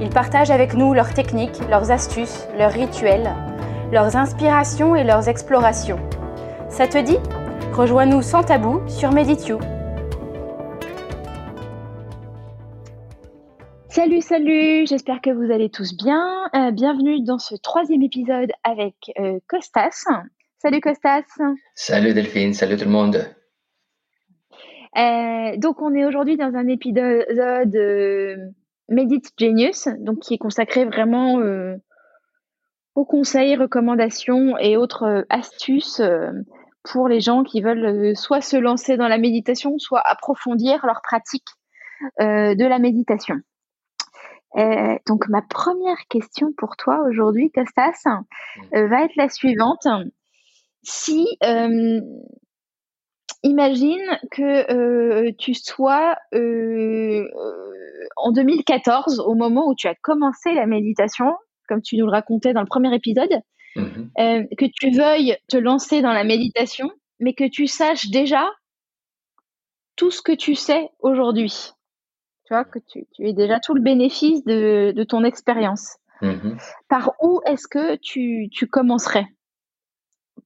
Ils partagent avec nous leurs techniques, leurs astuces, leurs rituels, leurs inspirations et leurs explorations. Ça te dit? Rejoins-nous sans tabou sur Meditio. Salut, salut, j'espère que vous allez tous bien. Euh, bienvenue dans ce troisième épisode avec euh, Costas. Salut Costas. Salut Delphine, salut tout le monde. Euh, donc on est aujourd'hui dans un épisode Medit Genius, donc qui est consacré vraiment euh, aux conseils, recommandations et autres euh, astuces euh, pour les gens qui veulent soit se lancer dans la méditation, soit approfondir leur pratique de la méditation. donc ma première question pour toi aujourd'hui, Costas, va être la suivante. Si imagine que tu sois en 2014, au moment où tu as commencé la méditation, comme tu nous le racontais dans le premier épisode, mhm. euh, que tu veuilles te lancer dans la méditation, mais que tu saches déjà tout ce que tu sais aujourd'hui. Tu vois, que tu, tu aies déjà tout le bénéfice de, ton expérience. Mhm. Par où est-ce que tu, commencerais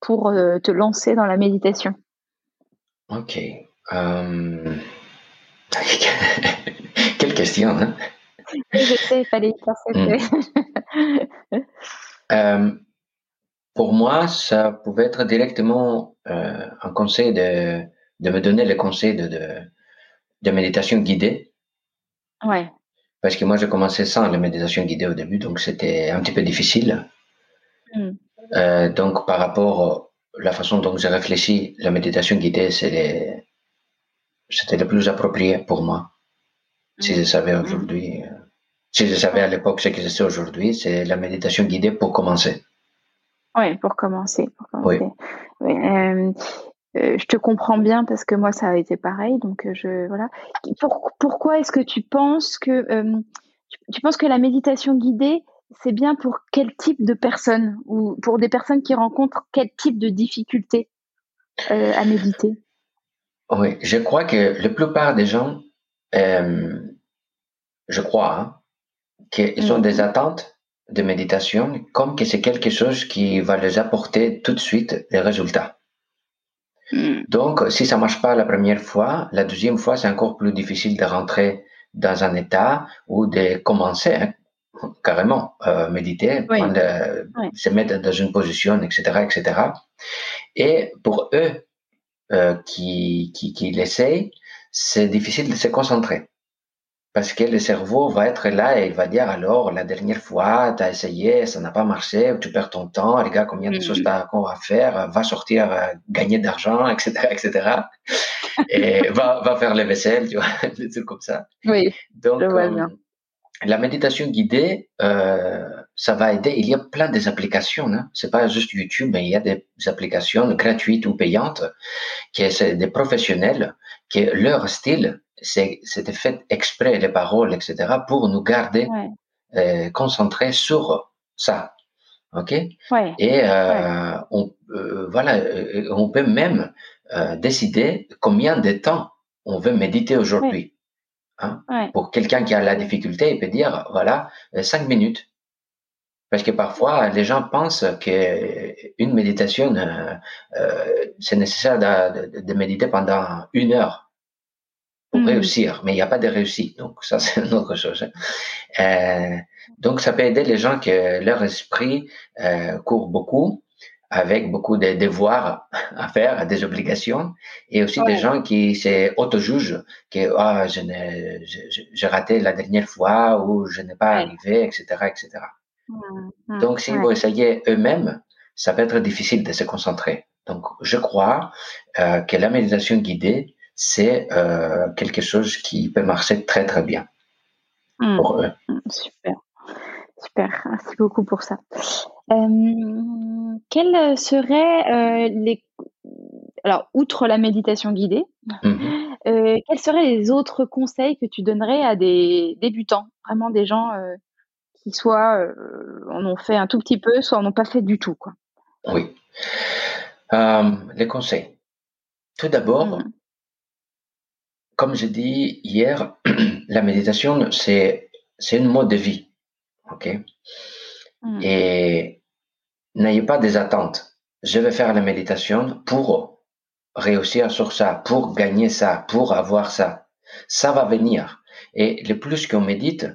pour euh, te lancer dans la méditation? Ok. Euh, Quelle question, hein? Je sais, il fallait y penser. Euh, pour moi, ça pouvait être directement euh, un conseil de, de me donner le conseil de, de, méditation guidée. Ouais. Parce que moi, j'ai commencé sans la méditation guidée au début, donc c'était un petit peu difficile. Hmm. Euh, donc, par rapport la façon dont j'ai réfléchi, la méditation guidée, c'était le plus approprié pour moi. Si je savais mm. aujourd'hui, euh, si je savais à l'époque ce que je sais aujourd'hui, c'est la méditation guidée pour commencer. Oui, pour commencer. Oui. Euh, euh, je te comprends bien parce que moi ça a été pareil, donc je voilà. pourquoi est-ce que tu penses que tu, penses que la méditation guidée c'est bien pour quel type de personnes ou pour des personnes qui rencontrent quel type de difficultés à méditer? Oui, je crois que la plupart des gens euh, je crois, hein, qu'ils ont des mm-hmm. attentes de méditation comme que c'est quelque chose qui va les apporter tout de suite les résultats. Mm. Donc, si ça marche pas la première fois, la deuxième fois, c'est encore plus difficile de rentrer dans un état ou de commencer hein, carrément euh, méditer, se mettre dans une position, etc., etc. Et pour eux euh, qui, qui, qui l'essayent, c'est difficile de se concentrer. Parce que le cerveau va être là et il va dire alors, la dernière fois, tu as essayé, ça n'a pas marché, tu perds ton temps, regarde combien de choses tu as à faire, va sortir, euh, gagner d'argent, etc., etc. et va, va faire les vaisselles, tu vois, des trucs comme ça. Oui, Donc, je vois bien la méditation guidée, euh, ça va aider. Il y a plein des applications. Hein. C'est pas juste YouTube, mais il y a des applications gratuites ou payantes qui sont des professionnels qui leur style, c'est c'était fait exprès les paroles, etc. pour nous garder euh, concentrés sur ça. Ok? Ouais. Et euh, on euh, voilà, on peut même euh, décider combien de temps on veut méditer aujourd'hui. Hein? Pour quelqu'un qui a la difficulté, il peut dire, voilà, euh, cinq minutes. Parce que parfois, les gens pensent qu'une méditation, euh, euh, c'est nécessaire de, de, méditer pendant une heure pour mmh. réussir, mais il n'y a pas de réussite. Donc ça, c'est une autre chose. Hein. Euh, donc ça peut aider les gens que leur esprit euh, court beaucoup avec beaucoup de devoirs à faire, des obligations, et aussi des gens qui s'auto-jugent que ah, je j'ai raté la dernière fois ou je n'ai pas arrivé, etc., etc. Donc, si vous essayez eux-mêmes, ça peut être difficile de se concentrer. Donc, je crois euh, que la méditation guidée, c'est euh, quelque chose qui peut marcher très, très bien mmh. pour eux. Mmh, super. super. Merci beaucoup pour ça. Euh, quels seraient les alors outre la méditation guidée, mmh quels seraient les autres conseils que tu donnerais à des débutants, vraiment des gens qui soit en ont fait un tout petit peu, soit en ont pas fait du tout, quoi? Oui. les conseils. Tout d'abord, mmh. comme j'ai dit hier, la méditation, c'est, c'est une mode de vie. OK? Mmh. Et n'ayez pas des attentes. Je vais faire la méditation pour réussir sur ça, pour gagner ça, pour avoir ça. Ça va venir. Et le plus qu'on médite,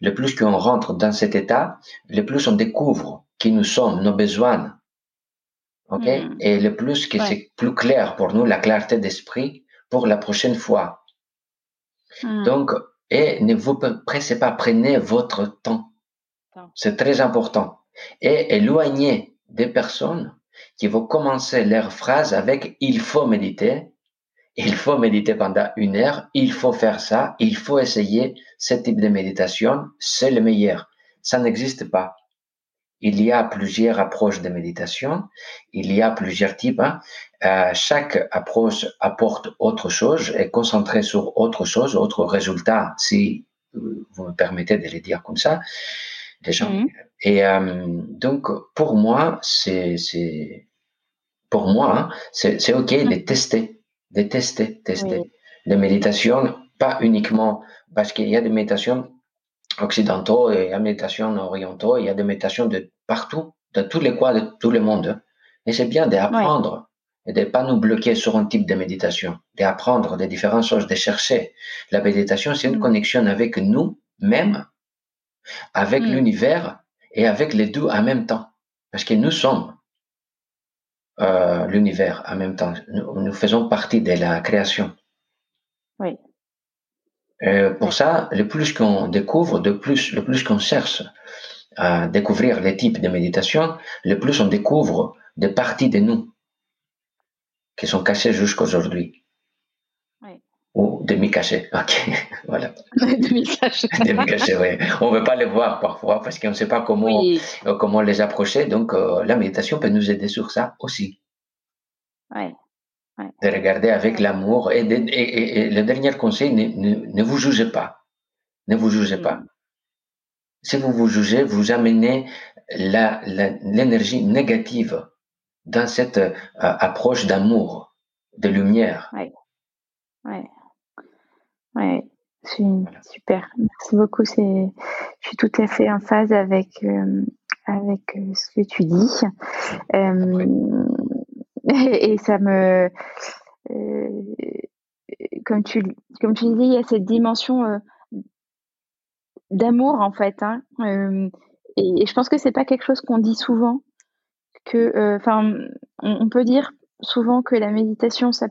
le plus qu'on rentre dans cet état, le plus on découvre qui nous sommes, nos besoins, OK? Hmm. Et le plus que c'est plus clair pour nous, la clarté d'esprit pour la prochaine fois. Hmm. Donc, et ne vous pressez pas, prenez votre temps. C'est très important. Et éloignez des personnes qui vont commencer leur phrase avec il faut méditer, il faut méditer pendant une heure, il faut faire ça, il faut essayer ce type de méditation, c'est le meilleur. Ça n'existe pas. Il y a plusieurs approches de méditation, il y a plusieurs types. Hein. Euh, chaque approche apporte autre chose, est concentrée sur autre chose, autre résultat, si vous me permettez de le dire comme ça, des gens. Mhm. Et euh, donc, pour moi, c'est, pour moi, hein, c'est ok de mhm. tester, de tester, tester. Les méditations, pas uniquement parce qu'il y a des méditations occidentaux et il y a des méditations orientaux, il y a des méditations de partout, de tous les coins de tout le monde. Et c'est bien d'apprendre et de ne pas nous bloquer sur un type de méditation, d'apprendre des différentes choses, de chercher. La méditation, c'est une mm. connexion avec nous-mêmes, avec mm. l'univers et avec les deux en même temps. Parce que nous sommes euh, l'univers en même temps. Nous, faisons partie de la création. Oui. Pour ça, le plus qu'on découvre, de plus, le plus qu'on cherche à découvrir les types de méditation, le plus on découvre des parties de nous qui sont cachées jusqu'aujourd'hui. Ou demi-cachées. Ok, voilà. demi-cachées. demi-cachées, oui. On ne veut pas les voir parfois parce qu'on ne sait pas comment, euh, comment les approcher. Donc, euh, la méditation peut nous aider sur ça aussi. Oui. De regarder avec l'amour. Et, et, le dernier conseil, ne, ne, vous jugez pas. Ne vous jugez pas. Mm. Si vous vous jugez, vous amenez l'énergie négative dans cette euh, approche d'amour, de lumière. Oui, ouais. Ouais. super. Merci beaucoup. C'est, je suis tout à fait en phase avec euh, avec euh, ce que tu dis. et, ça me, comme tu comme tu dis, il y a cette dimension d'amour en fait. Hein. et, je pense que c'est pas quelque chose qu'on dit souvent. Que, enfin, on, peut dire souvent que la méditation, ça,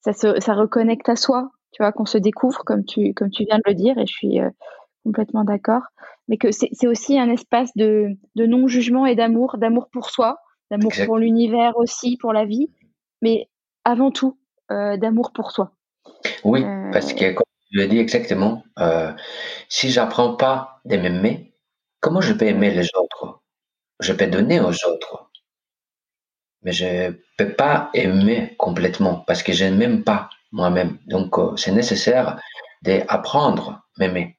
ça, se, ça reconnecte à soi. Tu vois, qu'on se découvre, comme tu, comme tu viens de le dire, et je suis complètement d'accord. Mais que c'est aussi un espace de, de non-jugement et d'amour, d'amour pour soi, d'amour pour l'univers aussi, pour la vie, mais avant tout, d'amour pour soi. Oui, parce que je le dis exactement. Euh, si j'apprends pas de m'aimer, comment je peux aimer les autres? Je peux donner aux autres, mais je peux pas aimer complètement parce que je ne m'aime pas moi-même. Donc, euh, c'est nécessaire d'apprendre m'aimer,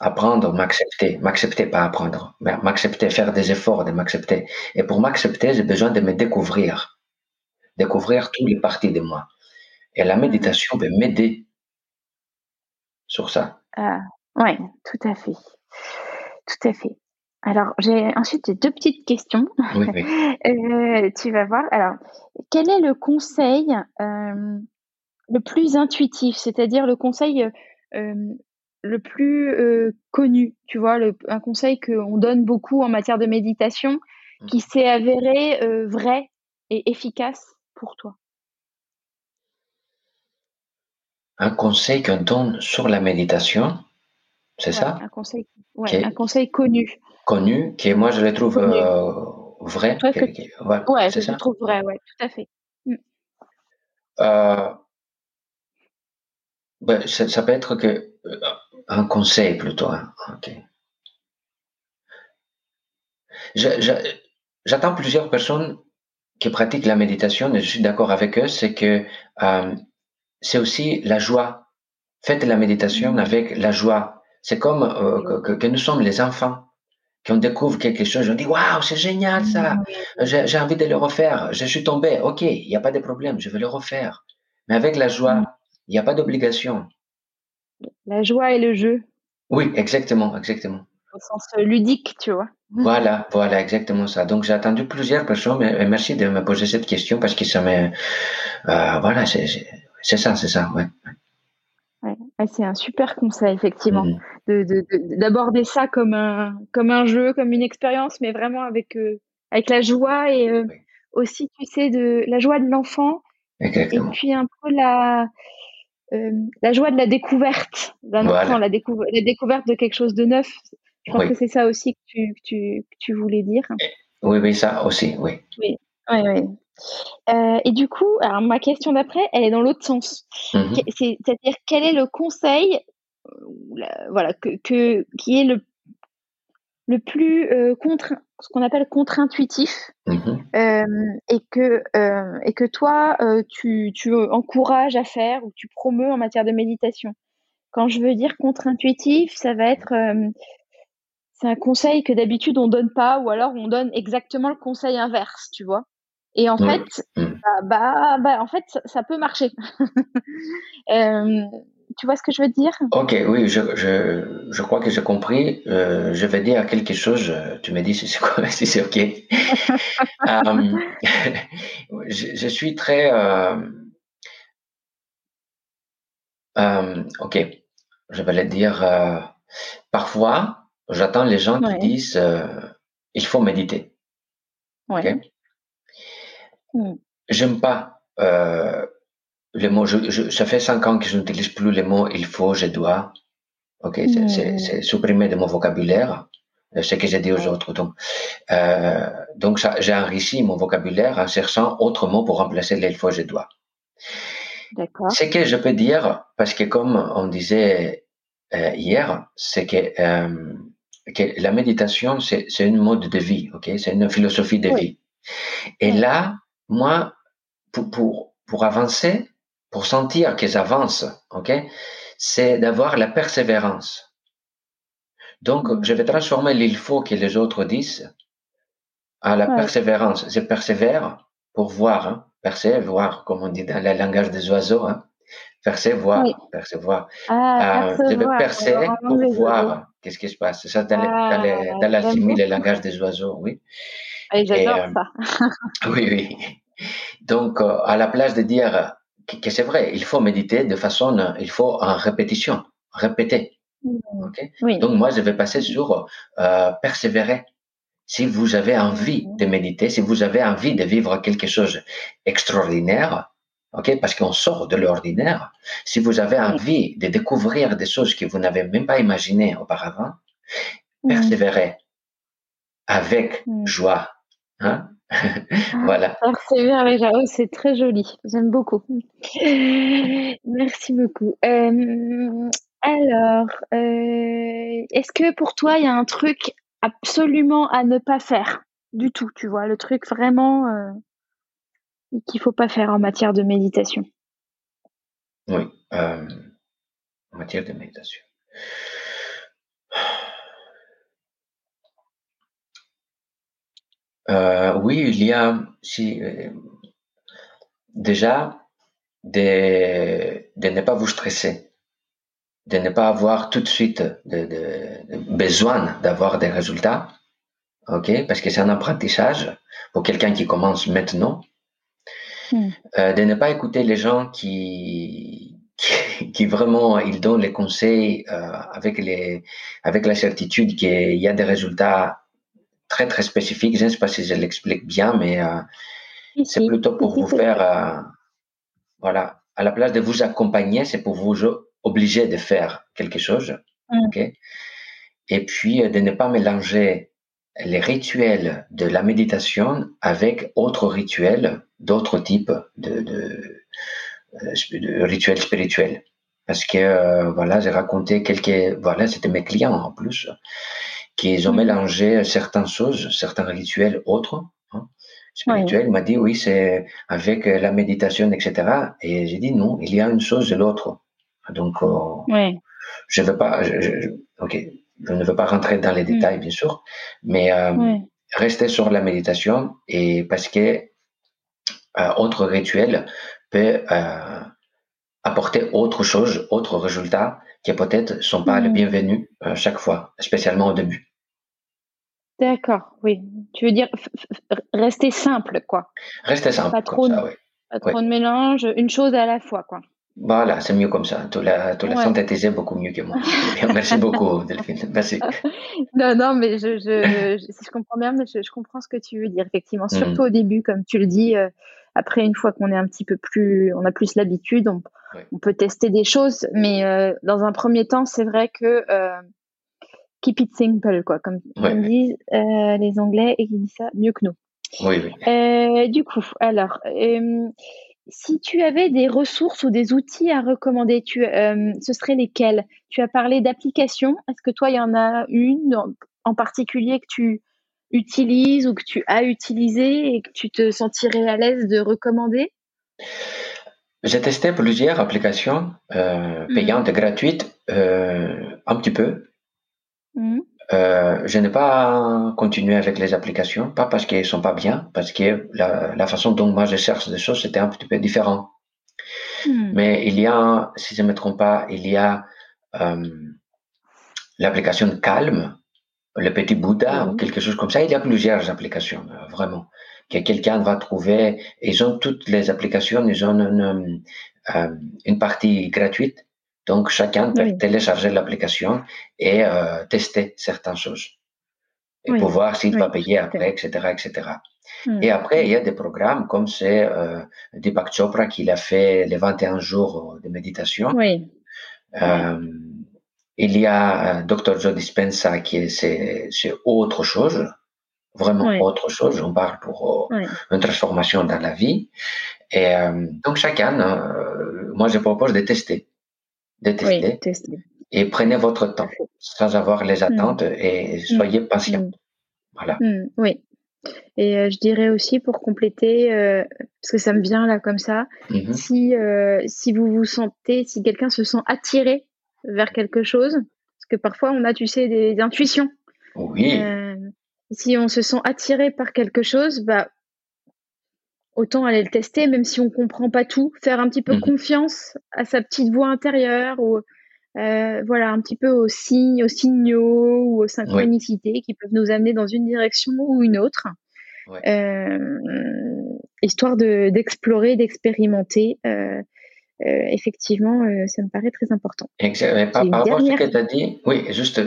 apprendre m'accepter, m'accepter pas apprendre, m'accepter, faire des efforts de m'accepter. Et pour m'accepter, j'ai besoin de me découvrir, découvrir toutes les parties de moi. Et la méditation peut m'aider sur ça. Ah, oui, tout à fait. Tout à fait. Alors, j'ai ensuite deux petites questions. Oui, oui. Euh, tu vas voir. Alors, quel est le conseil euh, le plus intuitif, c'est-à-dire le conseil euh, le plus connu, tu vois, un conseil qu'on donne beaucoup en matière de méditation, qui mmh. s'est avéré vrai et efficace pour toi un conseil qu'on donne sur la méditation, c'est ça? un conseil, ouais, un conseil connu. Connu, qui moi je le trouve euh, vrai. Ouais, je le trouve vrai, ouais, tout à fait. Mm. Ben, ça, peut être que euh, un conseil plutôt. Hein. j'attends plusieurs personnes qui pratiquent la méditation et je suis d'accord avec eux, c'est que euh, c'est aussi la joie. Faites la méditation mm. avec la joie. C'est comme euh, que, nous sommes les enfants qui on découvre quelque chose, on dit waouh, c'est génial ça, mm. j'ai envie de le refaire, je suis tombé, ok, il n'y a pas de problème, je vais le refaire. Mais avec la joie, mm. Il n'y a pas d'obligation. La joie et le jeu. Oui, exactement, exactement. Au sens ludique, tu vois. Voilà, voilà, exactement ça. Donc j'ai attendu plusieurs personnes, mais merci de me poser cette question parce que ça me, euh, voilà, c'est ça, c'est ça, ouais. ouais. c'est un super conseil, effectivement, mm-hmm. d'aborder ça comme un, comme un jeu, comme une expérience, mais vraiment avec, euh, avec la joie et euh, aussi, tu sais, de la joie de l'enfant. Et puis un peu la, la joie de la découverte d'un enfant, la, la découverte de quelque chose de neuf. Je pense que c'est ça aussi que tu, tu, tu, voulais dire. Oui, oui, ça aussi, oui. Oui, oui, oui. Euh, et du coup, alors ma question d'après, elle est dans l'autre sens. Mhm. C'est-à-dire, quel est le conseil, euh, voilà, que, que, qui est le, le plus euh, contre, ce qu'on appelle contre-intuitif, mhm. et que et que toi, tu, tu encourages à faire ou tu promeus en matière de méditation. Quand je veux dire contre-intuitif, ça va être c'est un conseil que d'habitude on donne pas, ou alors on donne exactement le conseil inverse, tu vois. Et en fait, mmh. bah, bah, bah, en fait, ça, peut marcher. Euh, tu vois ce que je veux dire? Ok, oui, je, je, je crois que j'ai compris. Euh, je vais dire quelque chose. Tu me dis si c'est quoi, si c'est ok. Euh, je, je, suis très. ok, je vais le dire. parfois, J'attends les gens qui disent euh, il faut méditer. Ouais. Hmm. J'aime pas euh, les mots. Je, ça fait cinq ans que je n'utilise plus les mots il faut, je dois. Ok, c'est hmm. supprimé de mon vocabulaire euh, ce que j'ai dit aux autres. Donc, euh, donc j'ai enrichi mon vocabulaire en cherchant autre mot pour remplacer il faut, je dois. Ce que je peux dire, parce que comme on disait euh, hier, c'est que euh, que la méditation, c'est une mode de vie, ok? C'est une philosophie de vie. Et là, moi, pour, pour, pour avancer, pour sentir que j'avance, ok C'est d'avoir la persévérance. Donc, mm. je vais transformer l'il faut que les autres disent à la persévérance. Je persévère pour voir, hein, persévère, comme on dit dans le langage des oiseaux, hein, percevoir, percevoir. Ah, euh, je vais percer pour voir qu'est-ce qui se passe. C'est ça dans, ah, dans, la le langage des oiseaux, oui. J'adore euh, ça. oui, oui. Donc, euh, à la place de dire que, c'est vrai, il faut méditer de façon, il faut en répétition, répéter. Mmh. Donc, moi, je vais passer sur persévérer. Si vous avez envie de méditer, si vous avez envie de vivre quelque chose d'extraordinaire, ok? Parce qu'on sort de l'ordinaire. Si vous avez envie de découvrir des choses que vous n'avez même pas imaginées auparavant, mm. persévérez avec joie. Hein? Ah, voilà. C'est très joli. J'aime beaucoup. Merci beaucoup. Euh, alors, euh, est-ce que pour toi, il y a un truc absolument à ne pas faire du tout, tu vois, le truc vraiment euh, qu'il faut pas faire en matière de méditation? Oui, euh, en matière de méditation. Euh, oui, il y a si, euh, déjà de, de, ne pas vous stresser, de ne pas avoir tout de suite de, besoin d'avoir des résultats, ok, parce que c'est un apprentissage pour quelqu'un qui commence maintenant. Hmm. Euh, de ne pas écouter les gens qui, qui, vraiment ils donnent les conseils avec les avec la certitude qu'il y a des résultats très très spécifiques. Je ne sais pas si je l'explique bien, mais euh, c'est plutôt pour vous faire voilà à la place de vous accompagner, c'est pour vous obliger de faire quelque chose. Hmm. ok? Et puis de ne pas mélanger les rituels de la méditation avec autres rituels d'autres types de, de, euh, rituels spirituels. Parce que euh, voilà, j'ai raconté quelques, voilà, c'était mes clients en plus, qu'ils ont mélangé certaines choses, certains rituels autres. Hein, spirituels. M'a dit oui, c'est avec la méditation, etc. Et j'ai dit non, il y a une chose et l'autre. Donc, euh, je veux pas, ok, je ne veux pas rentrer dans les mm. détails, bien sûr, mais euh, rester sur la méditation et parce que euh, autre rituel peut euh, apporter autre chose, autre résultat qui peut-être sont pas les mm. bienvenus chaque fois, spécialement au début. D'accord, oui. Tu veux dire rester simple, quoi. Rester simple, pas trop, ça, Pas trop de mélange, une chose à la fois, quoi. Voilà, c'est mieux comme ça. Tu l'as, tu synthétisé beaucoup mieux que moi. Merci beaucoup, Delphine. Merci. Non, non, mais je, je, je, comprends bien, mais je, comprends ce que tu veux dire, effectivement. Mm. Surtout au début, comme tu le dis. Euh, après, une fois qu'on est un petit peu plus, on a plus l'habitude, on, on peut tester des choses. Mais euh, dans un premier temps, c'est vrai que euh, keep it simple, quoi, comme, disent les Anglais et qui disent ça mieux que nous. Oui, oui. du coup, alors si tu avais des ressources ou des outils à recommander, tu, euh, ce seraient lesquels? Tu as parlé d'applications. Est-ce que toi, il y en a une en particulier que tu utilises ou que tu as utilisé et que tu te sentirais à l'aise de recommander? J'ai testé plusieurs applications euh, mmh. payantes et gratuites, euh, un petit peu. Mmh. Euh, je n'ai pas continué avec les applications, pas parce qu'elles sont pas bien, parce que la, la, façon dont moi je cherche des choses c'était un petit peu différent. Hmm. Mais il y a, si je ne me trompe pas, il y a euh, l'application Calme, le petit Bouddha ou quelque chose comme ça. Il y a plusieurs applications, euh, vraiment, que quelqu'un va trouver. Ils ont toutes les applications, ils ont une, euh, une partie gratuite donc, chacun peut télécharger l'application et euh, tester certaines choses. Et pour voir s'il va payer après, etc., etc. Hmm. Et après, il y a des programmes comme c'est euh, Deepak Chopra qui a fait les 21 jours de méditation. Oui. Euh, il y a euh, Dr. Joe Dispenza qui est, c'est, autre chose, vraiment autre chose. On parle pour euh, une transformation dans la vie. Et donc chacun, moi je propose de tester de tester. Et prenez votre temps sans avoir les hmm. attentes et soyez hmm. patient. Hmm. Voilà. oui. Et euh, je dirais aussi pour compléter, euh, parce que ça me vient là comme ça, mm-hmm. si, euh, si vous vous sentez, si quelqu'un se sent attiré vers quelque chose, parce que parfois on a, tu sais, des, intuitions. Oui. si on se sent attiré par quelque chose, bah, autant aller le tester, même si on comprend pas tout, faire un petit peu mmh confiance à sa petite voix intérieure ou euh, voilà un petit peu aux signes, aux signaux ou aux synchronicités qui peuvent nous amener dans une direction ou une autre, euh, histoire de d'explorer, d'expérimenter. Euh, effectivement, ça me paraît très important. Par, par rapport à ce que tu as dit, oui, juste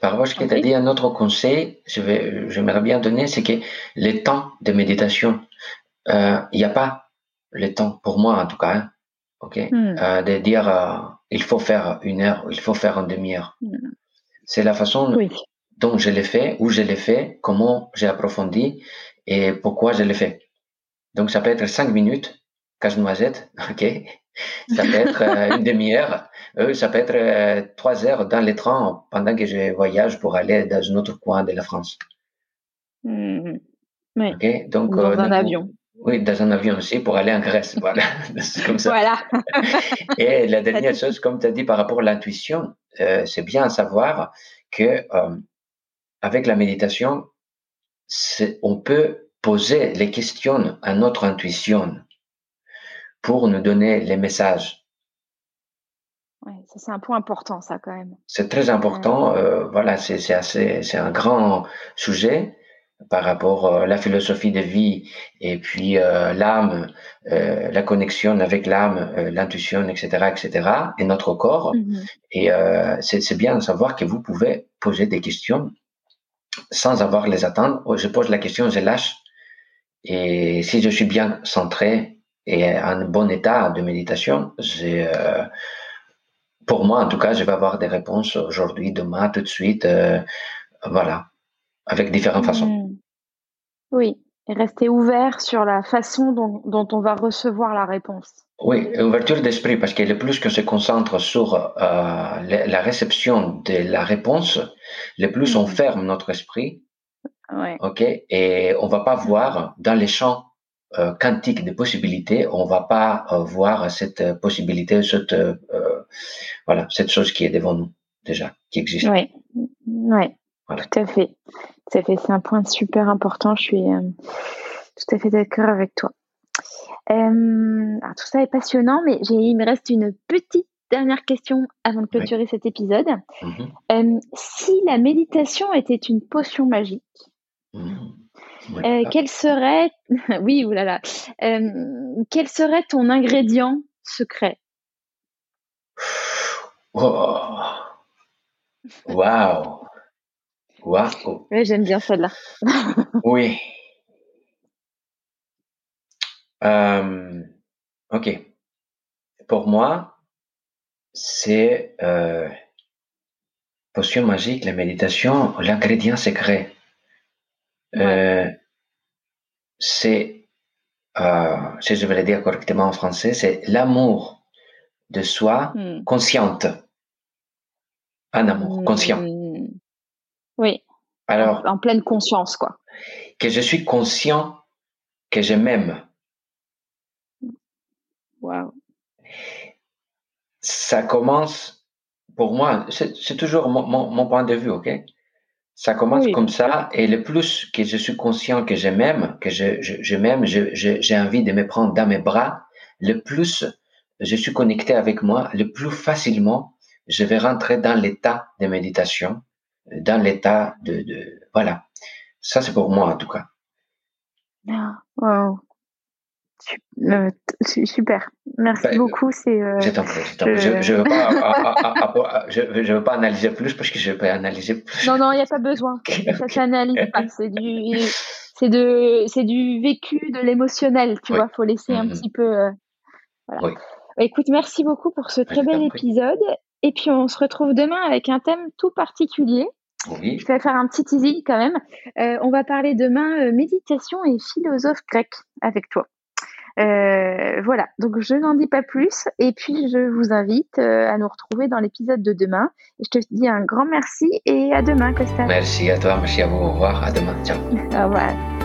par rapport à ce que tu as dit, un autre conseil, je vais, j'aimerais bien donner, c'est que les temps de méditation, il euh, n'y a pas le temps, pour moi en tout cas, hein, ok, hmm. euh, de dire euh, il faut faire une heure, il faut faire une demi-heure. Hmm. C'est la façon dont je l'ai fait, où je l'ai fait, comment j'ai approfondi et pourquoi je l'ai fait. Donc ça peut être cinq minutes, casse-noisette, ok? Ça peut être une demi-heure, ça peut être trois heures dans les trains pendant que je voyage pour aller dans un autre coin de la France. Hmm. Oui. Donc, dans un avion. Oui, dans un avion aussi pour aller en Grèce. Voilà. comme ça. Voilà. Et la dernière chose, comme tu as dit par rapport à l'intuition, euh, c'est bien à savoir que euh, avec la méditation, on peut poser les questions à notre intuition pour nous donner les messages. Oui, c'est un point important, ça, quand même. C'est très important. Euh, voilà, c'est c'est un grand sujet par rapport à la philosophie de vie et puis euh, l'âme, euh, la connexion avec l'âme, euh, l'intuition, etc., etc., et notre corps. Mm-hmm. Et c'est bien de savoir que vous pouvez poser des questions sans avoir les attendre. Je pose la question, je lâche. Et si je suis bien centré et en bon état de méditation, pour moi, en tout cas, je vais avoir des réponses aujourd'hui, demain, tout de suite. voilà avec différentes façons. Oui, Et rester ouvert sur la façon dont, dont on va recevoir la réponse. Oui, ouverture d'esprit, parce que le plus que se concentre sur euh, la réception de la réponse, le plus on mhm. ferme notre esprit. Ouais. Ok, et on va pas voir dans les champs euh, quantiques de possibilités, on va pas euh, voir cette possibilité, cette voilà, cette chose qui est devant nous déjà, qui existe. Oui, ouais. tout à fait, fait. C'est un point super important. Je suis tout à fait d'accord avec toi. Euh, tout ça est passionnant, mais il me reste une petite dernière question avant de clôturer cet épisode. Mhm. Euh, si la méditation était une potion magique, mhm. euh, quel serait, oui, oulala, quel serait ton ingrédient secret? Waouh Waouh. J'aime bien celle-là. oui. Euh, ok. Pour moi, c'est euh, potion magique, la méditation, l'ingrédient secret. Euh, c'est, euh, si je vais le dire correctement en français, c'est l'amour de soi hmm. consciente. Un amour conscient. Oui. Alors, en, en pleine conscience, quoi. Que je suis conscient que je m'aime ça commence, pour moi, c'est toujours mon, point de vue, ok? Ça commence comme ça, et le plus que je suis conscient que je m'aime, que je, je, m'aime, j'ai envie de me prendre dans mes bras, le plus je suis connecté avec moi, le plus facilement je vais rentrer dans l'état de méditation, dans l'état de, de, voilà. Ça, c'est pour moi, en tout cas. Ah, wow. Euh, super, merci ben, beaucoup. C'est. Euh, je Je, veux pas, je, veux pas analyser plus parce que je vais analyser plus. Non, non, il n'y a pas besoin. Ça s'analyse pas. C'est du, c'est de, c'est du vécu, de l'émotionnel. Tu vois, faut laisser un mm-hmm. petit peu. Euh, voilà. Écoute, merci beaucoup pour ce très bel épisode. Et puis on se retrouve demain avec un thème tout particulier. Oui. Je vais faire un petit teasing quand même. on va parler demain méditation et philosophe grec avec toi. Euh, voilà, donc je n'en dis pas plus. Et puis, je vous invite euh, à nous retrouver dans l'épisode de demain. Je te dis un grand merci et à demain, Costa. Merci à toi, merci à vous. Au revoir, à demain. Ciao. Au revoir.